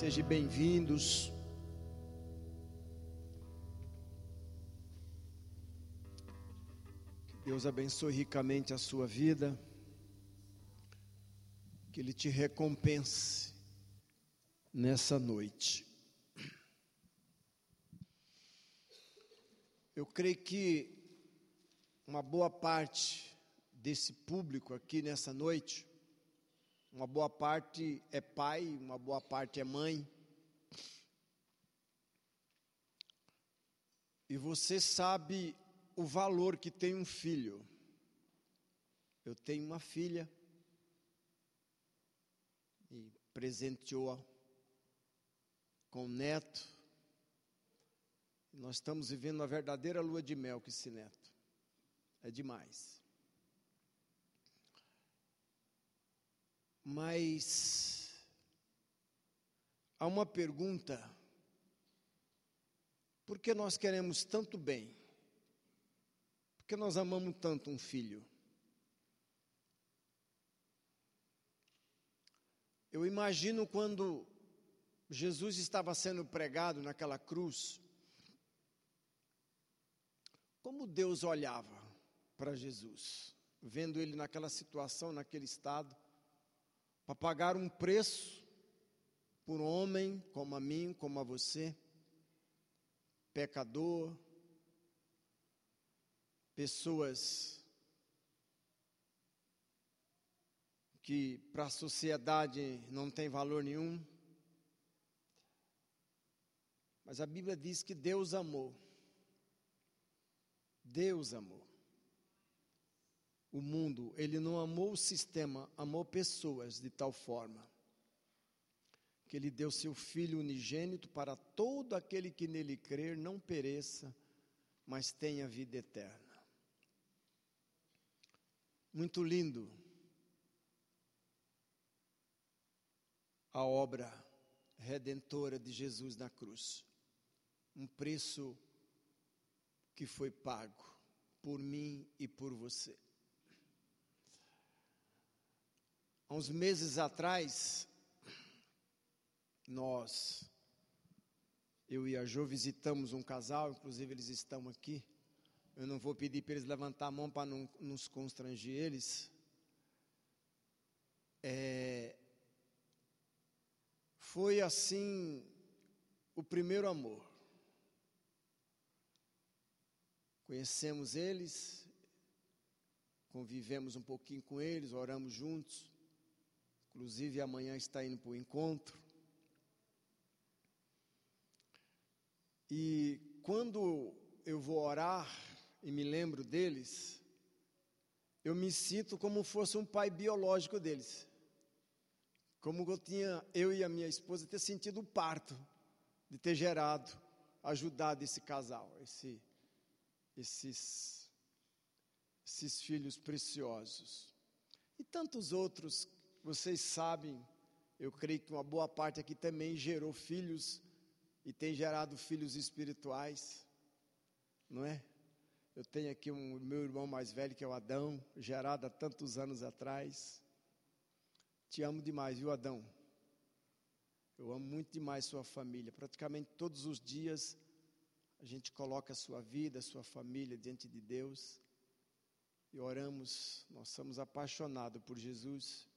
Sejam bem-vindos. Que Deus abençoe ricamente a sua vida. Que Ele te recompense nessa noite. Eu creio que uma boa parte desse público aqui nessa noite uma boa parte é pai, uma boa parte é mãe. E você sabe o valor que tem um filho. Eu tenho uma filha e presenteou-a com um neto. Nós estamos vivendo uma verdadeira lua de mel com esse neto. É demais. Mas há uma pergunta: por que nós queremos tanto bem? Por que nós amamos tanto um filho? Eu imagino quando Jesus estava sendo pregado naquela cruz, como Deus olhava para Jesus, vendo ele naquela situação, naquele estado para pagar um preço por um homem como a mim, como a você, pecador, pessoas que para a sociedade não tem valor nenhum. Mas a Bíblia diz que Deus amou. Deus amou o mundo, ele não amou o sistema, amou pessoas de tal forma que ele deu seu filho unigênito para todo aquele que nele crer não pereça, mas tenha vida eterna. Muito lindo a obra redentora de Jesus na cruz. Um preço que foi pago por mim e por você. Há uns meses atrás, nós, eu e a Jo visitamos um casal, inclusive eles estão aqui. Eu não vou pedir para eles levantar a mão para não nos constranger eles. É, foi assim o primeiro amor. Conhecemos eles, convivemos um pouquinho com eles, oramos juntos. Inclusive, amanhã está indo para o encontro. E quando eu vou orar e me lembro deles, eu me sinto como fosse um pai biológico deles. Como eu tinha, eu e a minha esposa, ter sentido o parto, de ter gerado, ajudado esse casal, esse, esses, esses filhos preciosos. E tantos outros vocês sabem, eu creio que uma boa parte aqui também gerou filhos e tem gerado filhos espirituais, não é? Eu tenho aqui um meu irmão mais velho que é o Adão, gerado há tantos anos atrás. Te amo demais, viu, Adão? Eu amo muito demais sua família. Praticamente todos os dias a gente coloca a sua vida, a sua família diante de Deus e oramos. Nós somos apaixonados por Jesus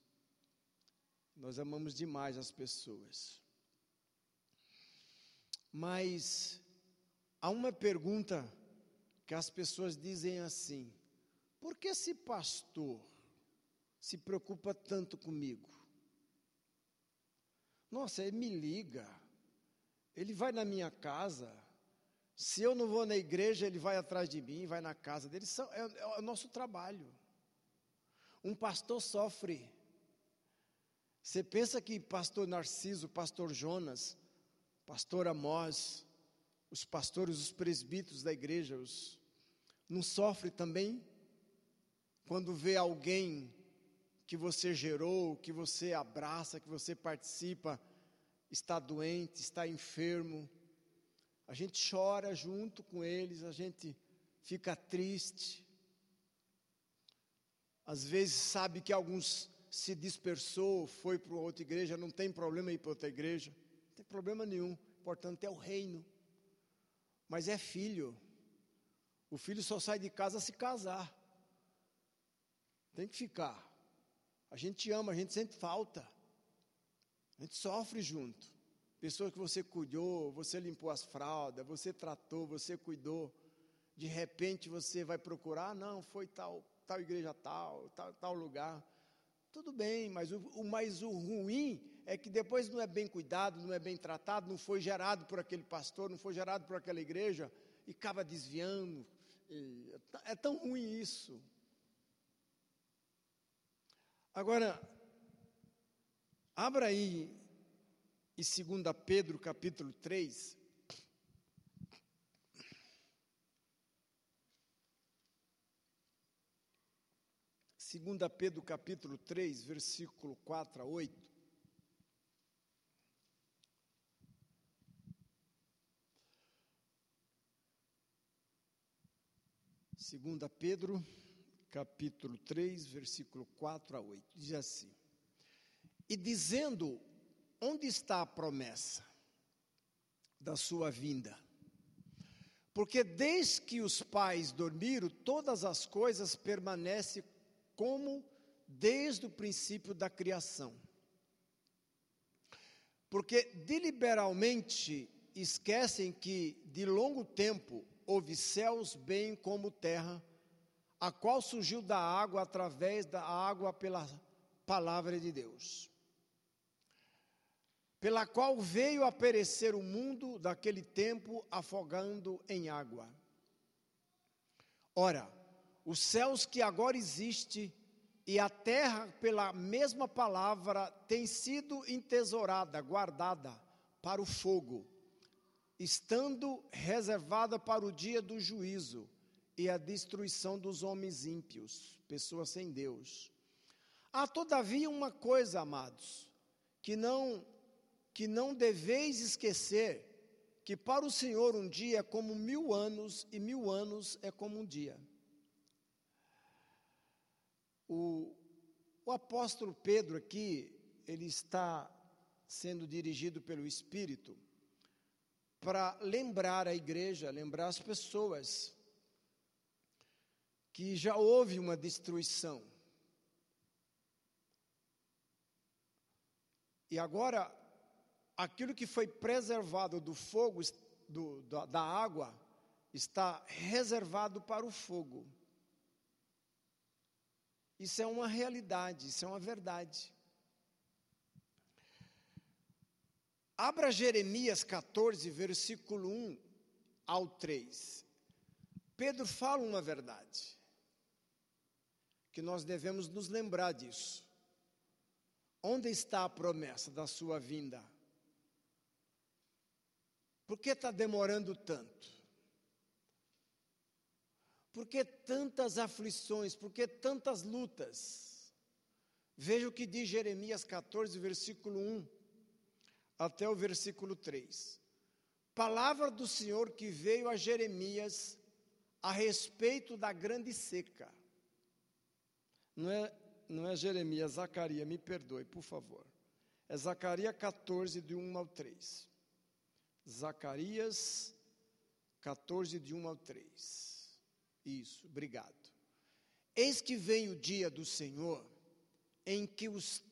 nós amamos demais as pessoas. Mas há uma pergunta que as pessoas dizem assim: por que esse pastor se preocupa tanto comigo? Nossa, ele me liga, ele vai na minha casa. Se eu não vou na igreja, ele vai atrás de mim, vai na casa dele. É, é o nosso trabalho. Um pastor sofre você pensa que pastor Narciso, pastor Jonas, pastor Amós, os pastores, os presbíteros da igreja, os, não sofre também quando vê alguém que você gerou, que você abraça, que você participa, está doente, está enfermo. A gente chora junto com eles, a gente fica triste. Às vezes sabe que alguns se dispersou, foi para outra igreja, não tem problema ir para outra igreja, não tem problema nenhum. Importante é o reino. Mas é filho. O filho só sai de casa se casar. Tem que ficar. A gente ama, a gente sente falta. A gente sofre junto. Pessoa que você cuidou, você limpou as fraldas, você tratou, você cuidou. De repente você vai procurar, não, foi tal, tal igreja tal, tal, tal lugar. Tudo bem, mas o, o, mas o ruim é que depois não é bem cuidado, não é bem tratado, não foi gerado por aquele pastor, não foi gerado por aquela igreja e acaba desviando. E, é tão ruim isso. Agora, abra aí em 2 Pedro capítulo 3. Segunda Pedro capítulo 3, versículo 4 a 8. Segunda Pedro capítulo 3, versículo 4 a 8, diz assim: E dizendo, onde está a promessa da sua vinda? Porque desde que os pais dormiram, todas as coisas permanecem como desde o princípio da criação. Porque deliberalmente esquecem que de longo tempo houve céus bem como terra a qual surgiu da água através da água pela palavra de Deus, pela qual veio a perecer o mundo daquele tempo afogando em água. Ora, os céus que agora existem e a terra, pela mesma palavra, tem sido entesourada, guardada para o fogo, estando reservada para o dia do juízo e a destruição dos homens ímpios, pessoas sem Deus. Há todavia uma coisa, amados, que não que não deveis esquecer, que para o Senhor um dia é como mil anos e mil anos é como um dia. O, o apóstolo Pedro aqui, ele está sendo dirigido pelo Espírito para lembrar a igreja, lembrar as pessoas que já houve uma destruição. E agora, aquilo que foi preservado do fogo, do, da, da água, está reservado para o fogo. Isso é uma realidade, isso é uma verdade. Abra Jeremias 14, versículo 1 ao 3. Pedro fala uma verdade que nós devemos nos lembrar disso. Onde está a promessa da sua vinda? Por que está demorando tanto? Por que tantas aflições? Por que tantas lutas? Veja o que diz Jeremias 14, versículo 1 até o versículo 3. Palavra do Senhor que veio a Jeremias a respeito da grande seca. Não é, não é Jeremias, é Zacarias, me perdoe, por favor. É Zacarias 14, de 1 ao 3. Zacarias 14, de 1 ao 3. Isso, obrigado. Eis que vem o dia do Senhor, em que os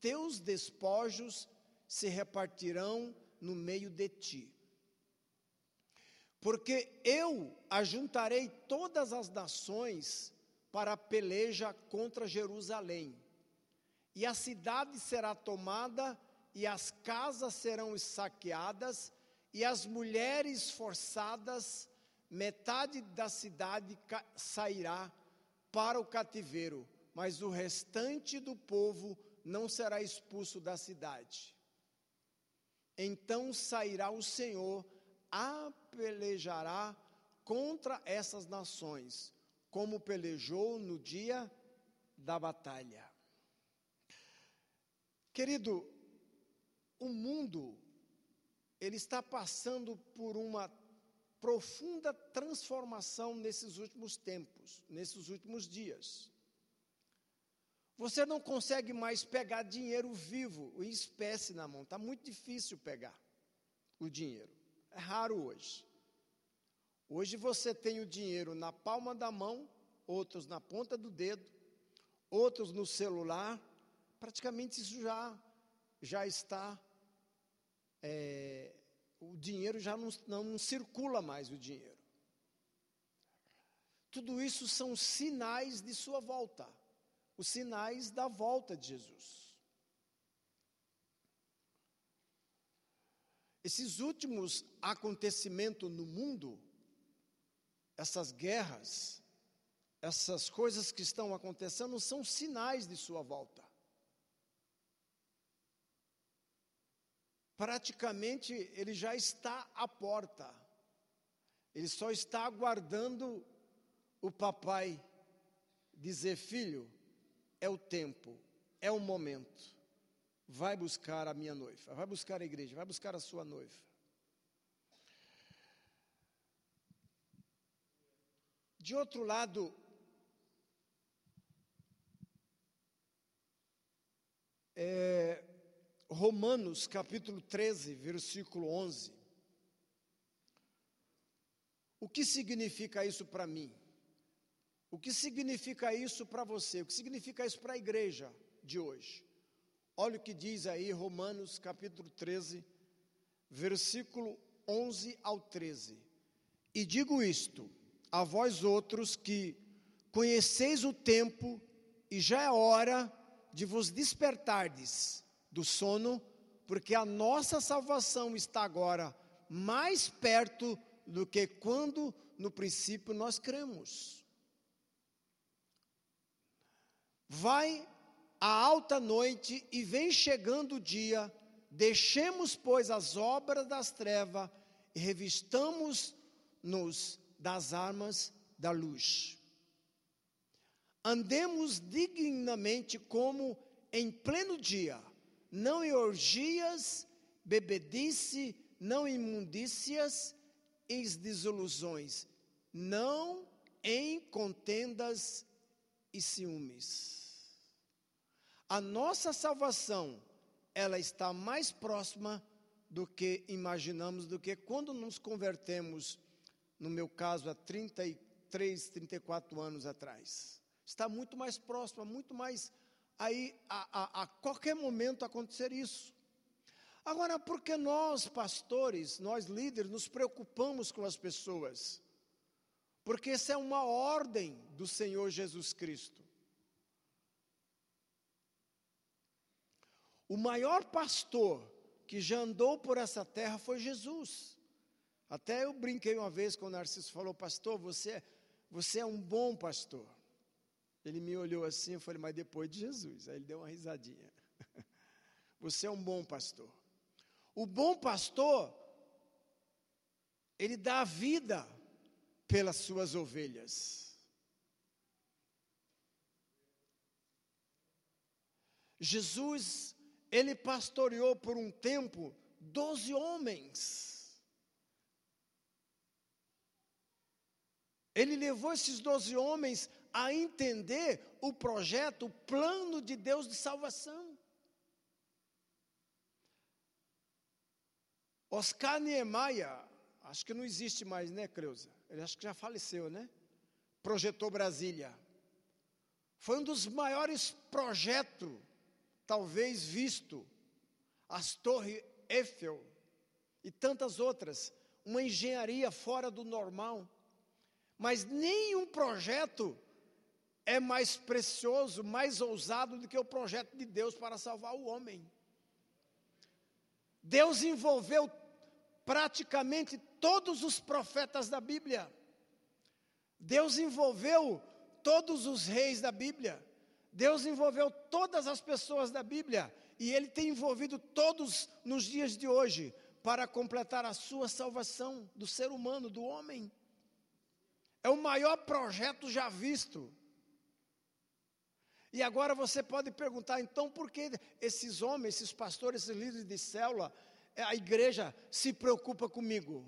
teus despojos se repartirão no meio de ti. Porque eu ajuntarei todas as nações para a peleja contra Jerusalém. E a cidade será tomada, e as casas serão saqueadas, e as mulheres forçadas, metade da cidade sairá para o cativeiro, mas o restante do povo não será expulso da cidade. Então sairá o Senhor, a pelejará contra essas nações como pelejou no dia da batalha. Querido, o mundo ele está passando por uma profunda transformação nesses últimos tempos, nesses últimos dias. Você não consegue mais pegar dinheiro vivo, em espécie na mão, está muito difícil pegar. o dinheiro. É raro hoje. Hoje você tem o dinheiro na palma da mão, outros na ponta do dedo, outros no celular. Praticamente isso já, já está. É, o dinheiro já não, não circula mais o dinheiro. Tudo isso são sinais de sua volta, os sinais da volta de Jesus. Esses últimos acontecimentos no mundo, essas guerras, essas coisas que estão acontecendo, são sinais de sua volta. Praticamente ele já está à porta, ele só está aguardando o papai dizer: Filho, é o tempo, é o momento vai buscar a minha noiva, vai buscar a igreja, vai buscar a sua noiva. De outro lado, é, Romanos capítulo 13, versículo 11. O que significa isso para mim? O que significa isso para você? O que significa isso para a igreja de hoje? Olha o que diz aí Romanos capítulo 13, versículo 11 ao 13. E digo isto a vós outros que conheceis o tempo e já é hora de vos despertardes do sono, porque a nossa salvação está agora mais perto do que quando no princípio nós cremos. Vai a alta noite e vem chegando o dia, deixemos, pois, as obras das trevas e revistamos-nos das armas da luz. Andemos dignamente como em pleno dia, não em orgias, bebedice, não em imundícias e desilusões, não em contendas e ciúmes. A nossa salvação, ela está mais próxima do que imaginamos, do que quando nos convertemos, no meu caso, há 33, 34 anos atrás. Está muito mais próxima, muito mais aí a, a, a qualquer momento acontecer isso. Agora, por que nós, pastores, nós líderes, nos preocupamos com as pessoas? Porque essa é uma ordem do Senhor Jesus Cristo. O maior pastor que já andou por essa terra foi Jesus. Até eu brinquei uma vez com o Narciso falou, pastor, você, você é um bom pastor. Ele me olhou assim, eu falei, mas depois de Jesus. Aí ele deu uma risadinha. Você é um bom pastor. O bom pastor, ele dá a vida pelas suas ovelhas. Jesus ele pastoreou por um tempo doze homens. Ele levou esses doze homens a entender o projeto, o plano de Deus de salvação. Oscar Niemeyer, acho que não existe mais, né, Creuza? Ele acho que já faleceu, né? Projetou Brasília. Foi um dos maiores projetos talvez visto as torres Eiffel e tantas outras, uma engenharia fora do normal. Mas nenhum projeto é mais precioso, mais ousado do que o projeto de Deus para salvar o homem. Deus envolveu praticamente todos os profetas da Bíblia. Deus envolveu todos os reis da Bíblia. Deus envolveu todas as pessoas da Bíblia e Ele tem envolvido todos nos dias de hoje para completar a sua salvação do ser humano, do homem. É o maior projeto já visto. E agora você pode perguntar, então, por que esses homens, esses pastores, esses líderes de célula, a igreja se preocupa comigo?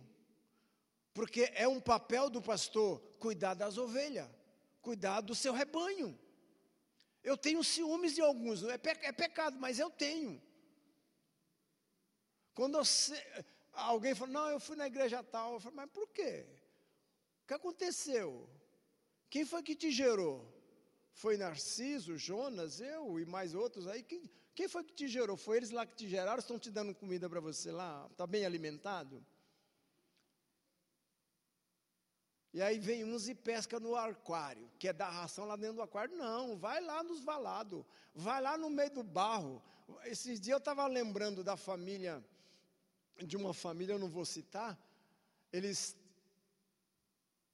Porque é um papel do pastor cuidar das ovelhas, cuidar do seu rebanho. Eu tenho ciúmes de alguns, é, pe é pecado, mas eu tenho. Quando alguém falou, não, eu fui na igreja tal. Eu falei, mas por quê? O que aconteceu? Quem foi que te gerou? Foi Narciso, Jonas, eu e mais outros aí. Quem, quem foi que te gerou? Foi eles lá que te geraram? Estão te dando comida para você lá? Está bem alimentado? E aí vem uns e pesca no aquário, quer dar ração lá dentro do aquário. Não, vai lá nos valados, vai lá no meio do barro. Esses dias eu estava lembrando da família, de uma família, eu não vou citar, eles,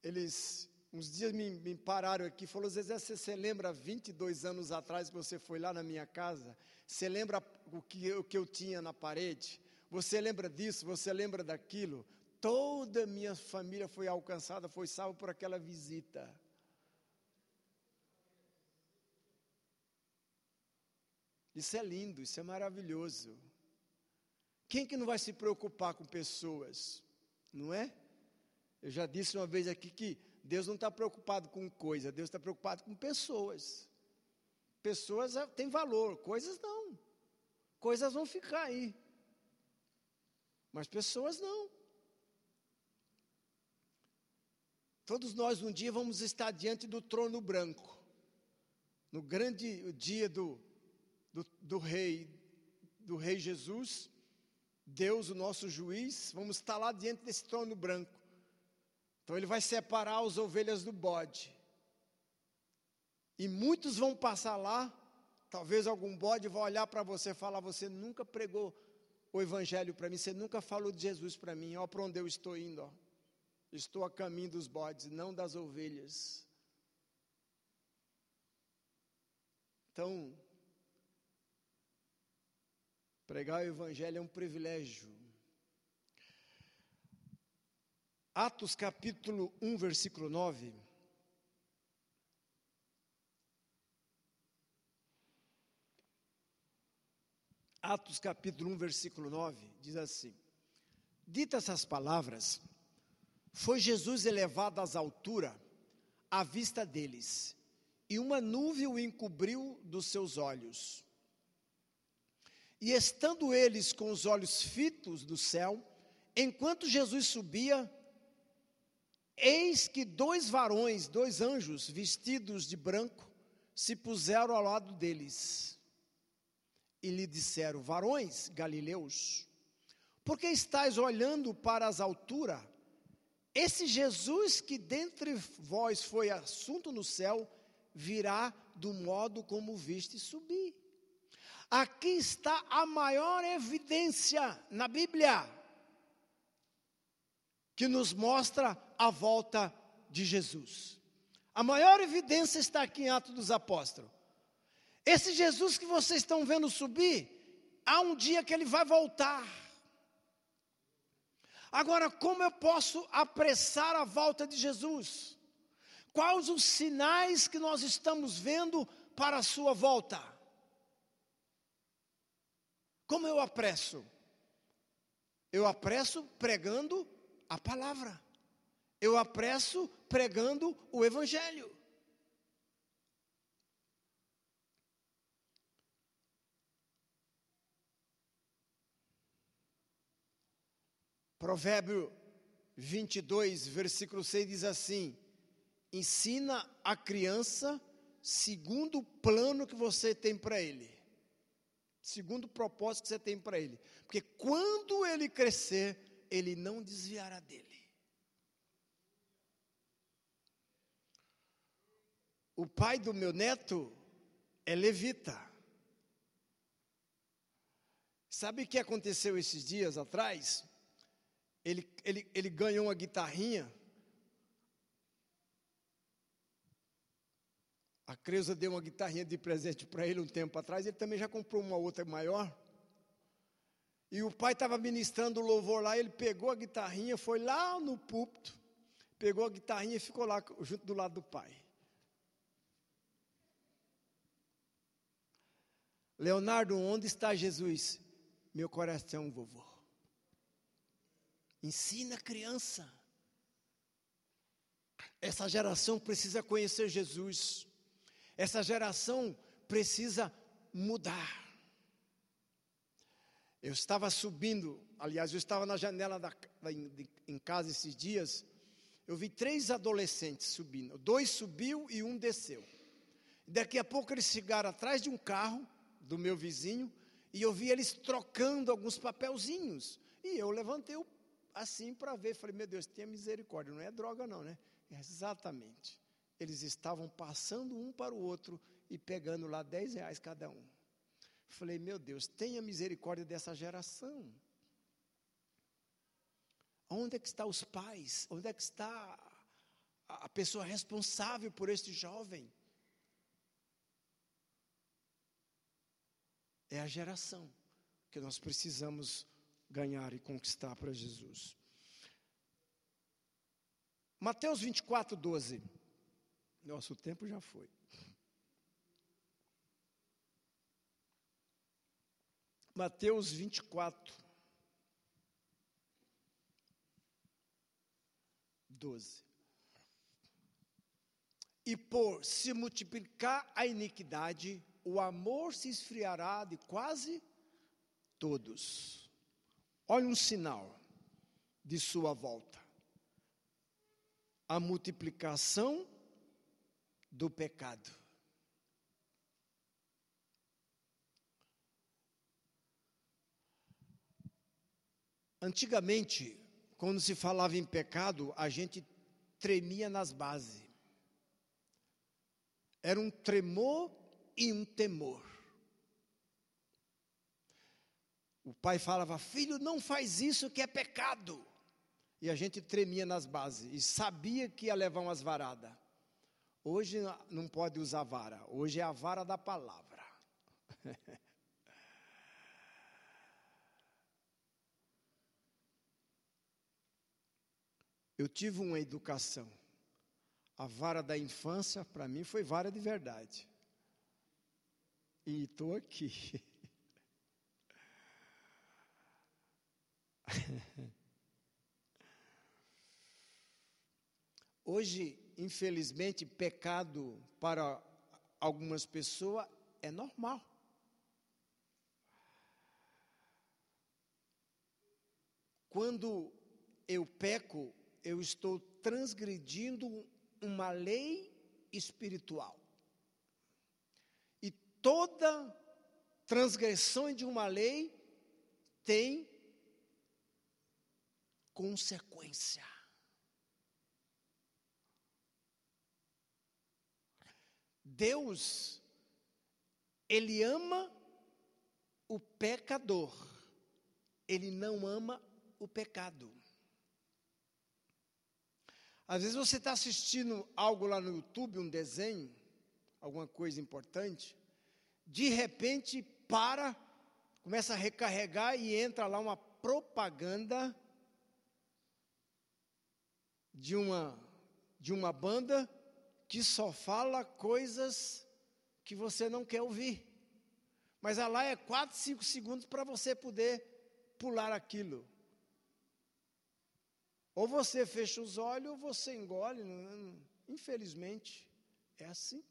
eles uns dias me, me pararam aqui, falou, Zezé, você, você lembra 22 anos atrás que você foi lá na minha casa? Você lembra o que, o que eu tinha na parede? Você lembra disso? Você lembra daquilo? toda a minha família foi alcançada, foi salva por aquela visita. Isso é lindo, isso é maravilhoso. Quem que não vai se preocupar com pessoas? Não é? Eu já disse uma vez aqui que Deus não está preocupado com coisa, Deus está preocupado com pessoas. Pessoas é, têm valor, coisas não. Coisas vão ficar aí. Mas pessoas não. Todos nós um dia vamos estar diante do trono branco, no grande dia do, do, do rei, do rei Jesus, Deus, o nosso juiz, vamos estar lá diante desse trono branco. Então ele vai separar as ovelhas do bode. E muitos vão passar lá, talvez algum bode vá olhar para você e falar: Você nunca pregou o evangelho para mim, você nunca falou de Jesus para mim, ó, para onde eu estou indo, ó. Estou a caminho dos bodes, não das ovelhas. Então, pregar o Evangelho é um privilégio. Atos capítulo 1, versículo 9. Atos capítulo 1, versículo 9, diz assim: Ditas essas palavras, foi Jesus elevado às alturas, à vista deles, e uma nuvem o encobriu dos seus olhos. E estando eles com os olhos fitos no céu, enquanto Jesus subia, eis que dois varões, dois anjos, vestidos de branco, se puseram ao lado deles. E lhe disseram: Varões galileus, por que estáis olhando para as alturas? Esse Jesus que dentre vós foi assunto no céu, virá do modo como viste subir. Aqui está a maior evidência na Bíblia que nos mostra a volta de Jesus. A maior evidência está aqui em Atos dos Apóstolos. Esse Jesus que vocês estão vendo subir, há um dia que ele vai voltar. Agora, como eu posso apressar a volta de Jesus? Quais os sinais que nós estamos vendo para a sua volta? Como eu apresso? Eu apresso pregando a palavra. Eu apresso pregando o evangelho. Provérbio 22, versículo 6 diz assim: Ensina a criança segundo o plano que você tem para ele, segundo o propósito que você tem para ele, porque quando ele crescer, ele não desviará dele. O pai do meu neto é levita. Sabe o que aconteceu esses dias atrás? ele, ele, ele ganhou uma guitarrinha. A Creuza deu uma guitarrinha de presente para ele um tempo atrás, ele também já comprou uma outra maior. E o pai estava ministrando o louvor lá, ele pegou a guitarrinha, foi lá no púlpito, pegou a guitarrinha e ficou lá junto do lado do pai. Leonardo, onde está Jesus? Meu coração, vovô. Ensina a criança. Essa geração precisa conhecer Jesus. Essa geração precisa mudar. Eu estava subindo, aliás, eu estava na janela da, da, de, em casa esses dias. Eu vi três adolescentes subindo. Dois subiu e um desceu. Daqui a pouco eles chegaram atrás de um carro do meu vizinho e eu vi eles trocando alguns papelzinhos. E eu levantei assim para ver, falei, meu Deus, tenha misericórdia, não é droga não, né? Exatamente. Eles estavam passando um para o outro e pegando lá 10 reais cada um. Falei, meu Deus, tenha misericórdia dessa geração. Onde é que estão os pais? Onde é que está a pessoa responsável por este jovem? É a geração que nós precisamos ganhar e conquistar para Jesus. Mateus 24, 12. Nosso tempo já foi. Mateus 24, 12. E por se multiplicar a iniquidade, o amor se esfriará de quase todos. Olha um sinal de sua volta. A multiplicação do pecado. Antigamente, quando se falava em pecado, a gente tremia nas bases. Era um tremor e um temor. O pai falava: Filho, não faz isso que é pecado. E a gente tremia nas bases e sabia que ia levar umas varadas. Hoje não pode usar vara, hoje é a vara da palavra. Eu tive uma educação. A vara da infância, para mim, foi vara de verdade. E estou aqui. Hoje, infelizmente, pecado para algumas pessoas é normal. Quando eu peco, eu estou transgredindo uma lei espiritual. E toda transgressão de uma lei tem consequência. Deus, Ele ama o pecador, Ele não ama o pecado. Às vezes você está assistindo algo lá no YouTube, um desenho, alguma coisa importante, de repente para, começa a recarregar e entra lá uma propaganda de uma de uma banda que só fala coisas que você não quer ouvir. Mas lá é 4, 5 segundos para você poder pular aquilo. Ou você fecha os olhos ou você engole. Infelizmente, é assim.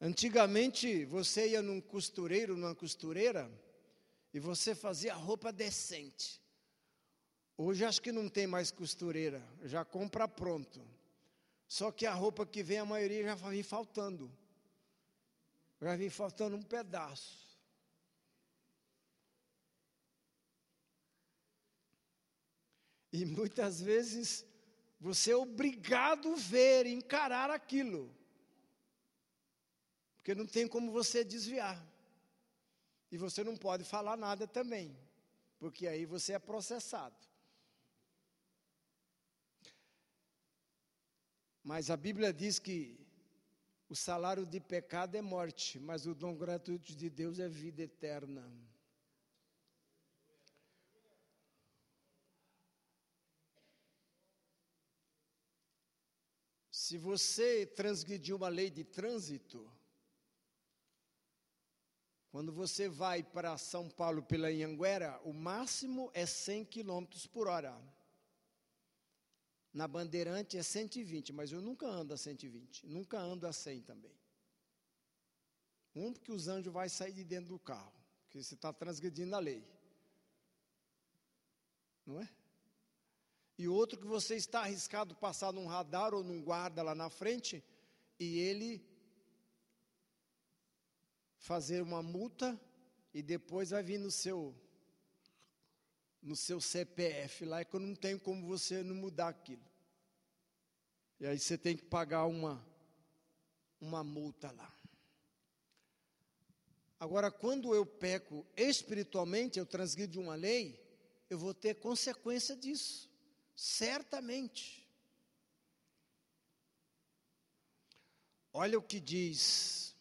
Antigamente, você ia num costureiro, numa costureira, e você fazia roupa decente. Hoje acho que não tem mais costureira, já compra pronto. Só que a roupa que vem, a maioria já vem faltando. Já vem faltando um pedaço. E muitas vezes você é obrigado a ver, encarar aquilo. Porque não tem como você desviar. E você não pode falar nada também, porque aí você é processado. Mas a Bíblia diz que o salário de pecado é morte, mas o dom gratuito de Deus é vida eterna. Se você transgrediu uma lei de trânsito, quando você vai para São Paulo pela Anhanguera, o máximo é 100 km por hora. Na Bandeirante é 120, mas eu nunca ando a 120, nunca ando a 100 também. Um, porque os anjos vão sair de dentro do carro, porque você está transgredindo a lei. Não é? E outro que você está arriscado passar num radar ou num guarda lá na frente e ele fazer uma multa e depois vai vir no seu no seu CPF lá, é que eu não tenho como você não mudar aquilo. E aí você tem que pagar uma uma multa lá. Agora, quando eu peco espiritualmente, eu transgrido uma lei, eu vou ter consequência disso, certamente. Olha o que diz.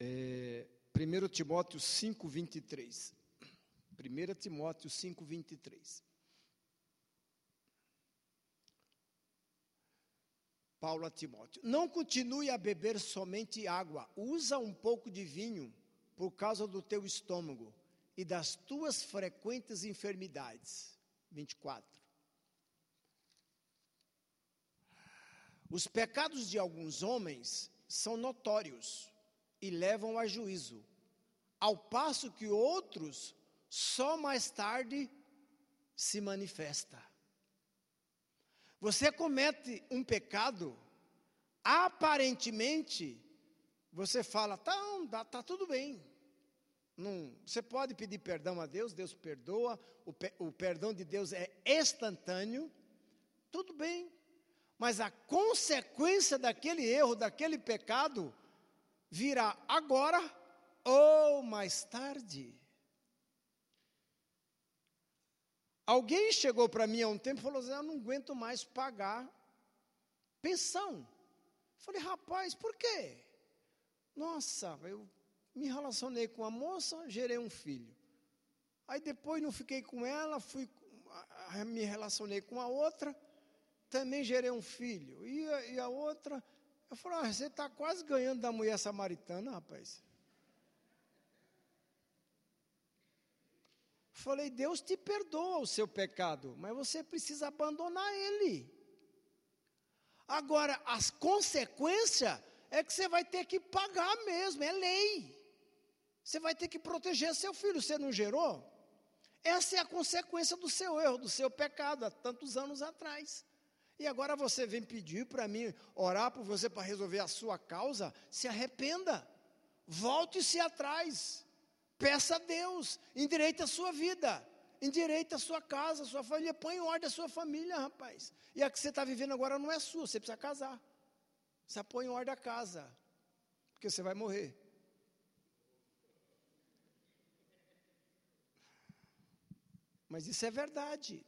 É, 1 Timóteo 5, 23. 1 Timóteo 5, 23. Paulo a Timóteo: Não continue a beber somente água, usa um pouco de vinho por causa do teu estômago e das tuas frequentes enfermidades. 24. Os pecados de alguns homens são notórios e levam a juízo, ao passo que outros só mais tarde se manifesta. Você comete um pecado, aparentemente, você fala, tá, tá tudo bem. Não, você pode pedir perdão a Deus, Deus perdoa, o, o perdão de Deus é instantâneo, tudo bem. Mas a consequência daquele erro, daquele pecado, virá agora ou mais tarde. Alguém chegou para mim há um tempo e falou assim: Eu não aguento mais pagar pensão. Falei, rapaz, por quê? Nossa, eu me relacionei com a moça, gerei um filho. Aí depois não fiquei com ela, fui, me relacionei com a outra, também gerei um filho. E a, e a outra, eu falei, ah, você está quase ganhando da mulher samaritana, rapaz. Falei, Deus te perdoa o seu pecado, mas você precisa abandonar ele. Agora, as consequências é que você vai ter que pagar mesmo, é lei. Você vai ter que proteger seu filho, você não gerou? Essa é a consequência do seu erro, do seu pecado, há tantos anos atrás. E agora você vem pedir para mim orar por você para resolver a sua causa? Se arrependa. Volte-se atrás. Peça a Deus, endireite a sua vida, endireite a sua casa, a sua família, põe em ordem a sua família, rapaz. E a que você está vivendo agora não é sua, você precisa casar. Você põe em ordem a casa, porque você vai morrer. Mas isso é verdade.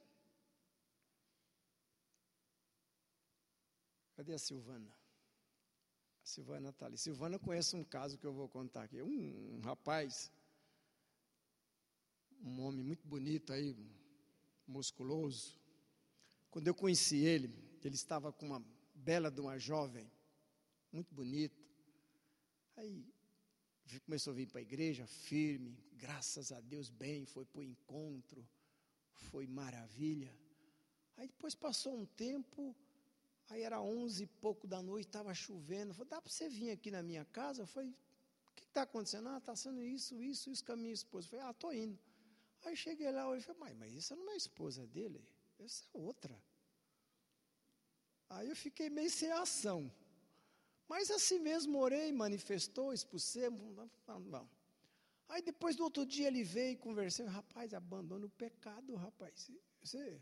Cadê a Silvana? A Silvana está ali. Silvana conhece um caso que eu vou contar aqui. Um, um rapaz, um homem muito bonito aí, musculoso. Quando eu conheci ele, ele estava com uma bela de uma jovem, muito bonita. Aí começou a vir para a igreja firme, graças a Deus, bem, foi para o encontro, foi maravilha. Aí depois passou um tempo, Aí era onze e pouco da noite, estava chovendo. Falei, dá para você vir aqui na minha casa? Eu falei, o que está acontecendo? Ah, está sendo isso, isso, isso com a minha esposa. Eu falei, ah, estou indo. Aí cheguei lá e falei, mas, mas isso não é a esposa dele? Essa é outra. Aí eu fiquei meio sem ação. Mas assim mesmo orei, manifestou, expulsemos. Bom. Aí depois do outro dia ele veio e conversei, rapaz, abandona o pecado, rapaz. Você,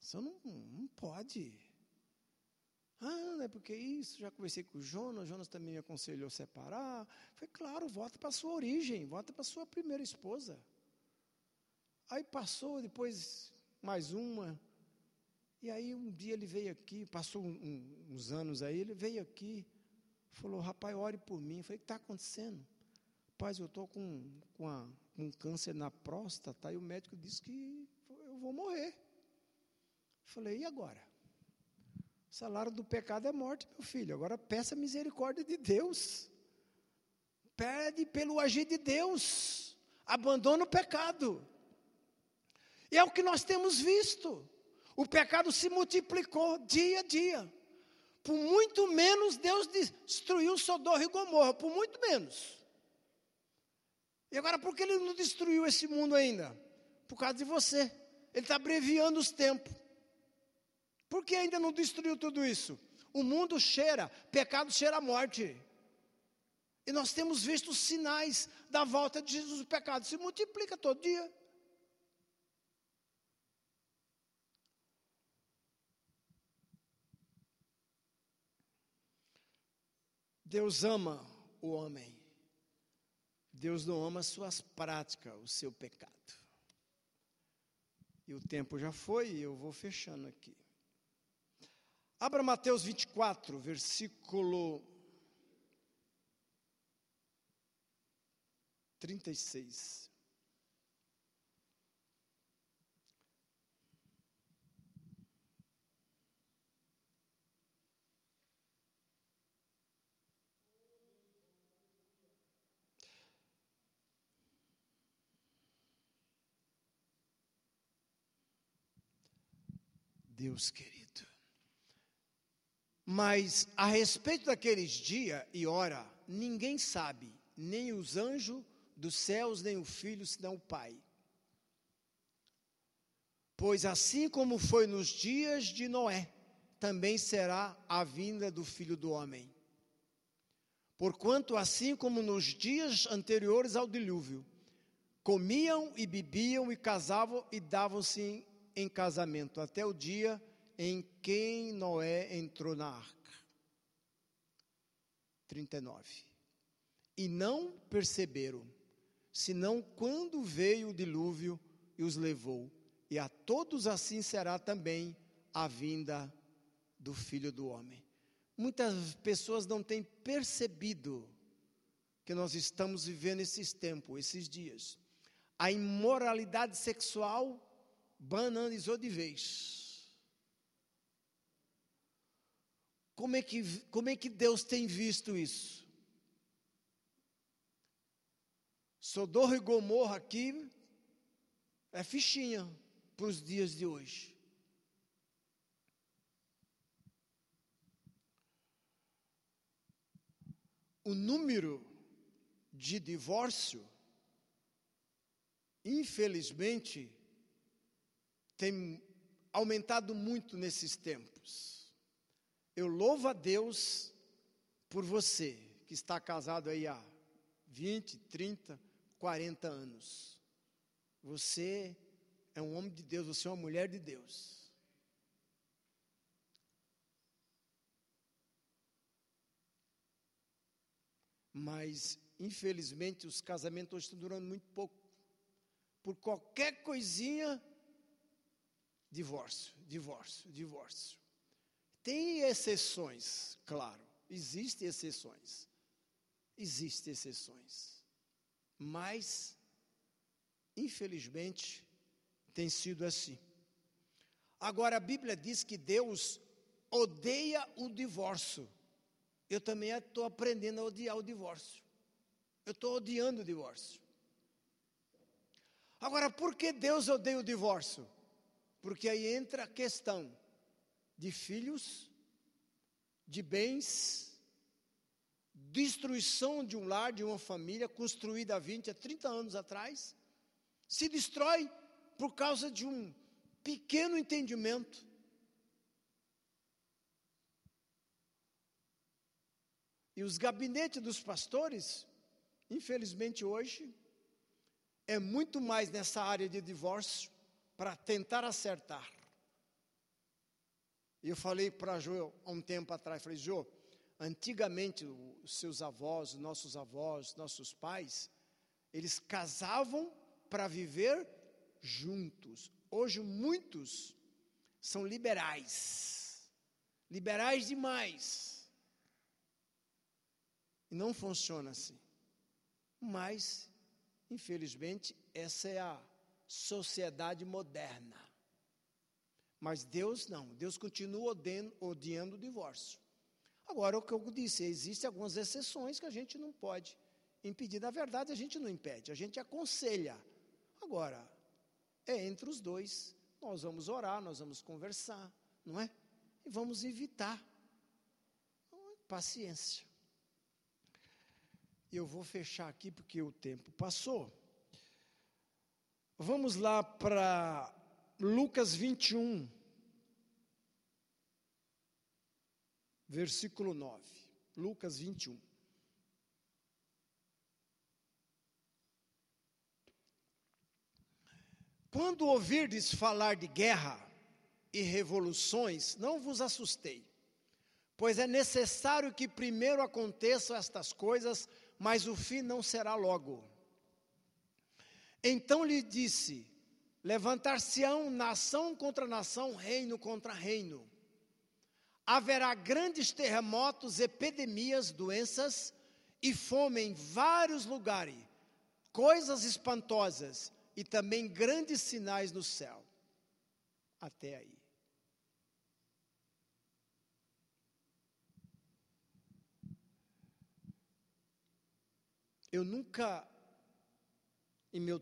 você não, não pode. Ah, não é porque isso, já conversei com o Jonas, o Jonas também me aconselhou a separar. Foi claro, volta para a sua origem, volta para a sua primeira esposa. Aí passou, depois mais uma. E aí um dia ele veio aqui, passou um, uns anos aí, ele veio aqui, falou, rapaz, ore por mim. Eu falei, o que está acontecendo? Rapaz, eu estou com, com, um câncer na próstata, e o médico disse que eu vou morrer. Falei, e agora? O salário do pecado é morte, meu filho. Agora peça misericórdia de Deus. Pede pelo agir de Deus. Abandona o pecado. E é o que nós temos visto. O pecado se multiplicou dia a dia. Por muito menos Deus destruiu Sodoma e Gomorra, por muito menos. E agora, por que ele não destruiu esse mundo ainda? Por causa de você. Ele está abreviando os tempos. Por que ainda não destruiu tudo isso? O mundo cheira, pecado cheira a morte. E nós temos visto os sinais da volta de Jesus. O pecado se multiplica todo dia. Deus ama o homem. Deus não ama suas práticas, o seu pecado. E o tempo já foi e eu vou fechando aqui. Abra Mateus 24, versículo 36. Deus querido. Mas a respeito daqueles dia e hora, ninguém sabe, nem os anjos dos céus, nem o filho, senão o Pai. Pois assim como foi nos dias de Noé, também será a vinda do filho do homem. Porquanto, assim como nos dias anteriores ao dilúvio, comiam e bebiam e casavam e davam-se em casamento, até o dia em quem Noé entrou na arca. 39. E não perceberam, senão quando veio o dilúvio e os levou, e a todos assim será também a vinda do filho do homem. Muitas pessoas não têm percebido que nós estamos vivendo esses tempos, esses dias. A imoralidade sexual banalizou de vez. Como é que, como é que Deus tem visto isso? Sodor e Gomorra aqui é fichinha para os dias de hoje. O número de divórcio, infelizmente, tem aumentado muito nesses tempos. Eu louvo a Deus por você que está casado aí há 20, 30, 40 anos. Você é um homem de Deus, você é uma mulher de Deus. Mas, infelizmente, os casamentos hoje estão durando muito pouco. Por qualquer coisinha, divórcio, divórcio, divórcio. Tem exceções, claro, existem exceções. Existem exceções. Mas, infelizmente, tem sido assim. Agora, a Bíblia diz que Deus odeia o divórcio. Eu também estou aprendendo a odiar o divórcio. Eu estou odiando o divórcio. Agora, por que Deus odeia o divórcio? Porque aí entra a questão de filhos, de bens, destruição de um lar, de uma família construída há 20, a 30 anos atrás, se destrói por causa de um pequeno entendimento. E os gabinetes dos pastores, infelizmente hoje, é muito mais nessa área de divórcio para tentar acertar. E eu falei para Jô há um tempo atrás, falei, Jô, antigamente os seus avós, nossos avós, nossos pais, eles casavam para viver juntos. Hoje muitos são liberais. Liberais demais. E não funciona assim. Mas, infelizmente, essa é a sociedade moderna. Mas Deus não, Deus continua odiando, o divórcio. Agora, o que eu disse, existem algumas exceções que a gente não pode impedir. Na verdade, a gente não impede, a gente aconselha. Agora, é entre os dois, nós vamos orar, nós vamos conversar, não é? E vamos evitar. Paciência. Eu vou fechar aqui porque o tempo passou. Vamos lá para Lucas 21, versículo 9. Lucas 21. Quando ouvirdes falar de guerra e revoluções, não vos assustei, pois é necessário que primeiro aconteçam estas coisas, mas o fim não será logo. Então lhe disse: Levantar-se-ão nação contra nação, reino contra reino. Haverá grandes terremotos, epidemias, doenças e fome em vários lugares, coisas espantosas e também grandes sinais no céu. Até aí. Eu nunca, em meu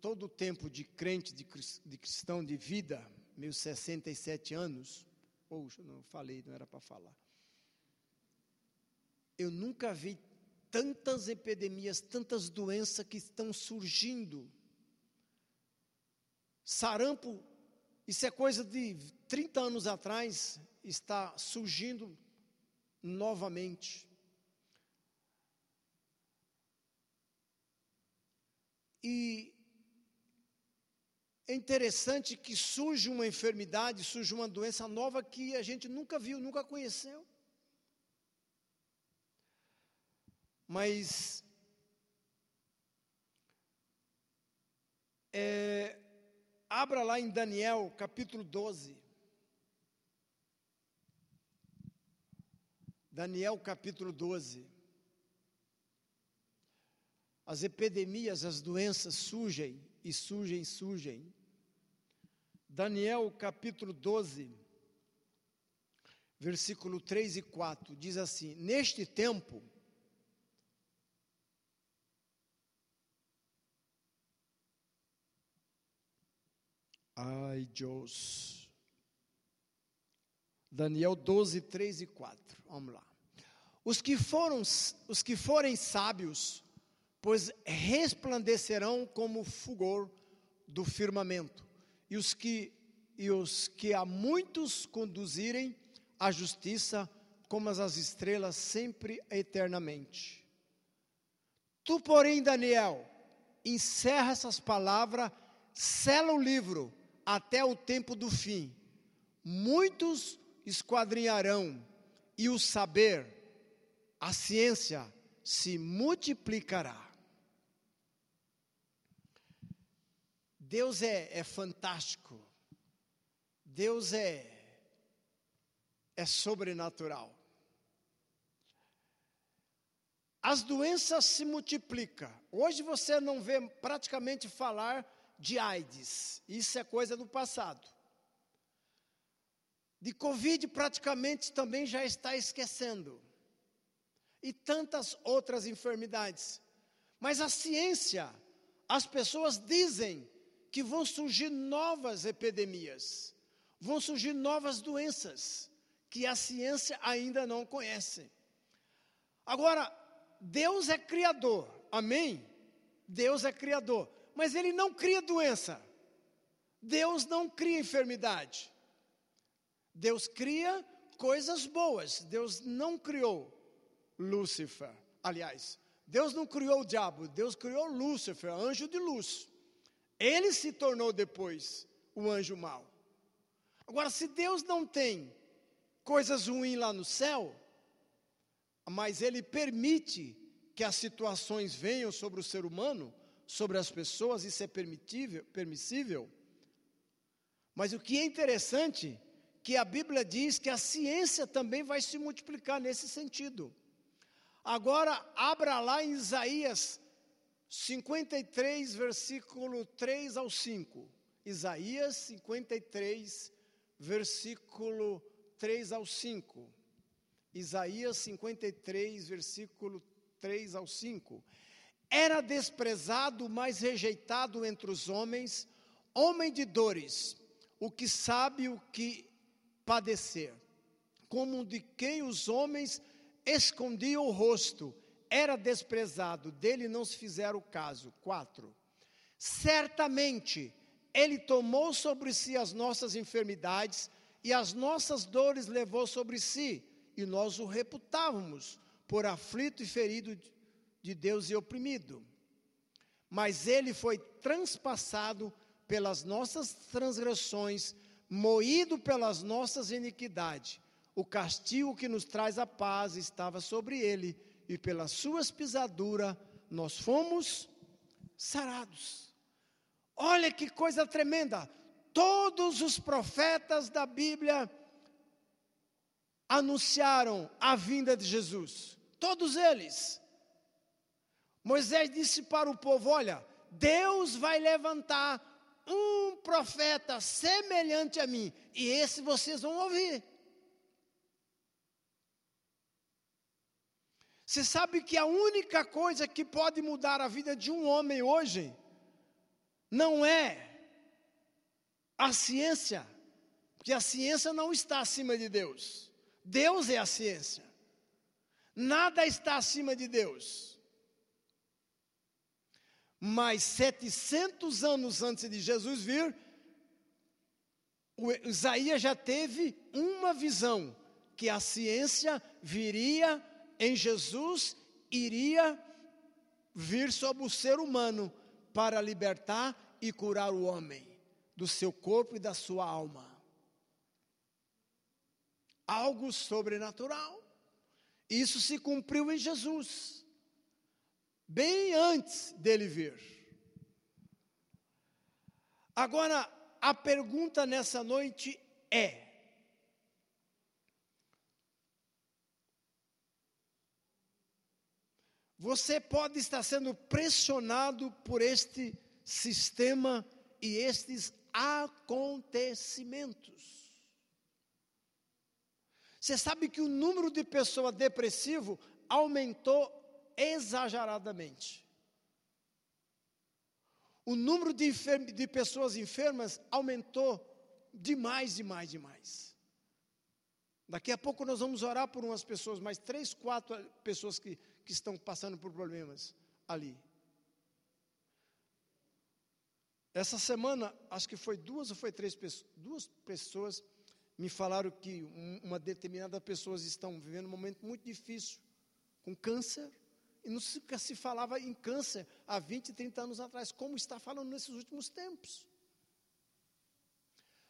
todo o tempo de crente, de, de cristão de vida, meus 67 anos, poxa, não falei, não era para falar. Eu nunca vi tantas epidemias, tantas doenças que estão surgindo Sarampo, isso é coisa de 30 anos atrás, está surgindo novamente. E é interessante que surge uma enfermidade, surge uma doença nova que a gente nunca viu, nunca conheceu. Mas é, Abra lá em Daniel, capítulo 12. Daniel, capítulo 12. As epidemias, as doenças surgem e surgem, surgem. Daniel, capítulo 12, versículo 3 e 4, diz assim: Neste tempo, Ai, Deus. Daniel 12, 3 e 4. Vamos lá. Os que foram, os que forem sábios, pois resplandecerão como o fulgor do firmamento, e os que e os que a muitos conduzirem à justiça, como as estrelas sempre eternamente. Tu, porém, Daniel, encerra essas palavras, sela o livro até o tempo do fim. Muitos esquadrinharão, e o saber, a ciência, se multiplicará. Deus é, é fantástico. Deus é, é sobrenatural. As doenças se multiplicam. Hoje você não vê praticamente falar de AIDS. Isso é coisa do passado. De Covid, praticamente também já está esquecendo. E tantas outras enfermidades. Mas a ciência, as pessoas dizem que vão surgir novas epidemias, vão surgir novas doenças que a ciência ainda não conhece. Agora, Deus é criador, amém? Deus é criador mas ele não cria doença. Deus não cria enfermidade. Deus cria coisas boas. Deus não criou Lúcifer. Aliás, Deus não criou o diabo, Deus criou Lúcifer, anjo de luz. Ele se tornou depois o anjo mau. Agora, se Deus não tem coisas ruins lá no céu, mas Ele permite que as situações venham sobre o ser humano, sobre as pessoas, isso é permissível. Mas o que é interessante, que a Bíblia diz que a ciência também vai se multiplicar nesse sentido. Agora, abra lá em Isaías 53, versículo 3 ao 5. Isaías 53, versículo 3 ao 5. Isaías 53, versículo 3 ao 5. Era desprezado, mas rejeitado entre os homens, homem de dores, o que sabe o que padecer, como de quem os homens escondiam o rosto, era desprezado, dele não se fizeram caso. 4. Certamente, ele tomou sobre si as nossas enfermidades e as nossas dores levou sobre si, e nós o reputávamos por aflito e ferido de Deus e oprimido. Mas ele foi transpassado pelas nossas transgressões, moído pelas nossas iniquidades. O castigo que nos traz a paz estava sobre ele, e pelas suas pisaduras nós fomos sarados. Olha que coisa tremenda! Todos os profetas da Bíblia anunciaram a vinda de Jesus. Todos eles. Moisés disse para o povo: Olha, Deus vai levantar um profeta semelhante a mim, e esse vocês vão ouvir. Você sabe que a única coisa que pode mudar a vida de um homem hoje não é a ciência, porque a ciência não está acima de Deus. Deus é a ciência. Nada está acima de Deus mas 700 anos antes de Jesus vir, Isaías já teve uma visão que a ciência viria em Jesus, iria vir sobre o ser humano para libertar e curar o homem do seu corpo e da sua alma. Algo sobrenatural. Isso se cumpriu em Jesus bem antes dele vir. Agora, a pergunta nessa noite é: Você pode estar sendo pressionado por este sistema e estes acontecimentos. Você sabe que o número de pessoas depressivas aumentou exageradamente. O número de, de pessoas enfermas aumentou demais, demais, demais. Daqui a pouco nós vamos orar por umas pessoas, mais três, quatro pessoas que, que estão passando por problemas ali. Essa semana, acho que foi duas ou foi três pessoas, duas pessoas me falaram que uma determinada pessoas estão vivendo um momento muito difícil, com câncer, e nunca se falava em câncer há 20, 30 anos atrás, como está falando nesses últimos tempos.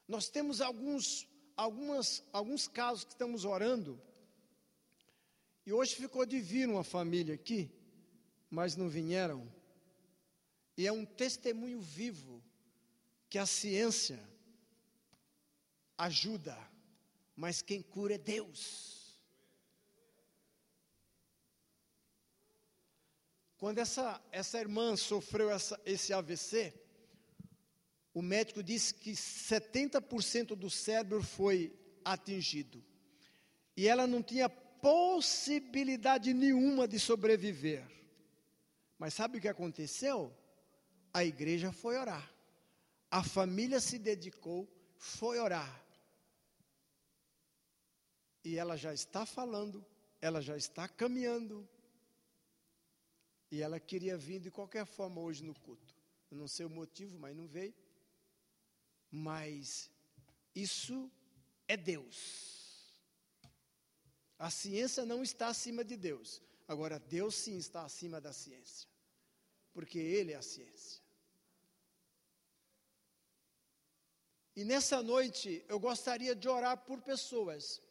Nós temos alguns, algumas, alguns casos que estamos orando, e hoje ficou de vir uma família aqui, mas não vieram. E é um testemunho vivo que a ciência ajuda, mas quem cura é Deus. Quando essa, essa irmã sofreu essa, esse AVC, o médico disse que 70% do cérebro foi atingido. E ela não tinha possibilidade nenhuma de sobreviver. Mas sabe o que aconteceu? A igreja foi orar. A família se dedicou, foi orar. E ela já está falando, ela já está caminhando, e ela queria vir de qualquer forma hoje no culto. Eu não sei o motivo, mas não veio. Mas isso é Deus. A ciência não está acima de Deus. Agora, Deus sim está acima da ciência. Porque Ele é a ciência. E nessa noite eu gostaria de orar por pessoas